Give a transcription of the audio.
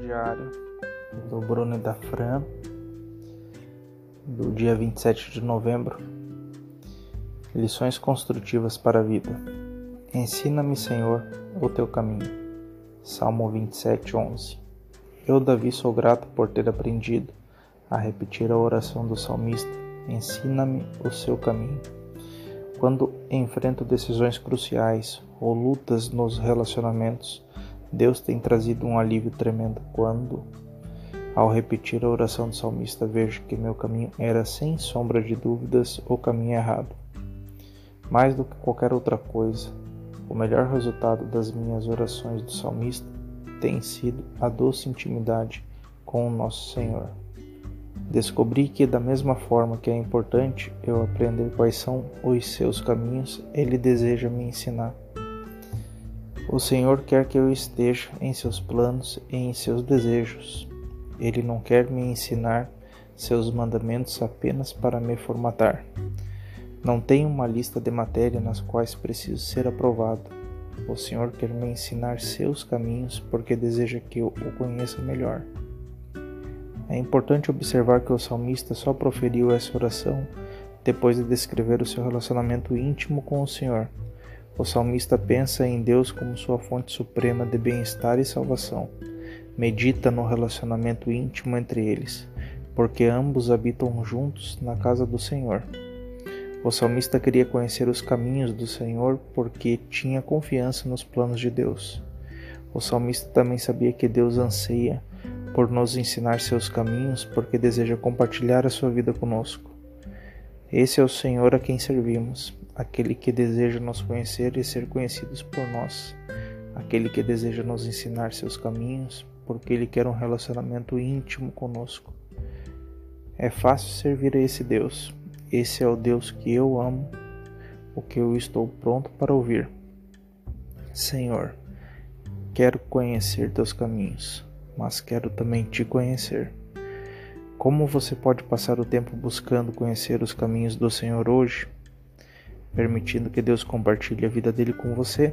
diário do Bruno e da Fran, do dia 27 de novembro. Lições construtivas para a vida. Ensina-me, Senhor, o teu caminho. Salmo 27, 11. Eu, Davi, sou grato por ter aprendido a repetir a oração do salmista. Ensina-me o seu caminho. Quando enfrento decisões cruciais ou lutas nos relacionamentos, Deus tem trazido um alívio tremendo quando, ao repetir a oração do salmista, vejo que meu caminho era sem sombra de dúvidas o caminho errado. Mais do que qualquer outra coisa, o melhor resultado das minhas orações do salmista tem sido a doce intimidade com o nosso Senhor. Descobri que, da mesma forma que é importante eu aprender quais são os seus caminhos, ele deseja me ensinar. O Senhor quer que eu esteja em seus planos e em seus desejos. Ele não quer me ensinar seus mandamentos apenas para me formatar. Não tenho uma lista de matéria nas quais preciso ser aprovado. O Senhor quer me ensinar seus caminhos porque deseja que eu o conheça melhor. É importante observar que o salmista só proferiu essa oração depois de descrever o seu relacionamento íntimo com o Senhor. O salmista pensa em Deus como sua fonte suprema de bem-estar e salvação. Medita no relacionamento íntimo entre eles, porque ambos habitam juntos na casa do Senhor. O salmista queria conhecer os caminhos do Senhor porque tinha confiança nos planos de Deus. O salmista também sabia que Deus anseia por nos ensinar seus caminhos porque deseja compartilhar a sua vida conosco. Esse é o Senhor a quem servimos, aquele que deseja nos conhecer e ser conhecidos por nós, aquele que deseja nos ensinar seus caminhos, porque ele quer um relacionamento íntimo conosco. É fácil servir a esse Deus. Esse é o Deus que eu amo, o que eu estou pronto para ouvir. Senhor, quero conhecer teus caminhos, mas quero também te conhecer. Como você pode passar o tempo buscando conhecer os caminhos do Senhor hoje? permitindo que Deus compartilhe a vida dele com você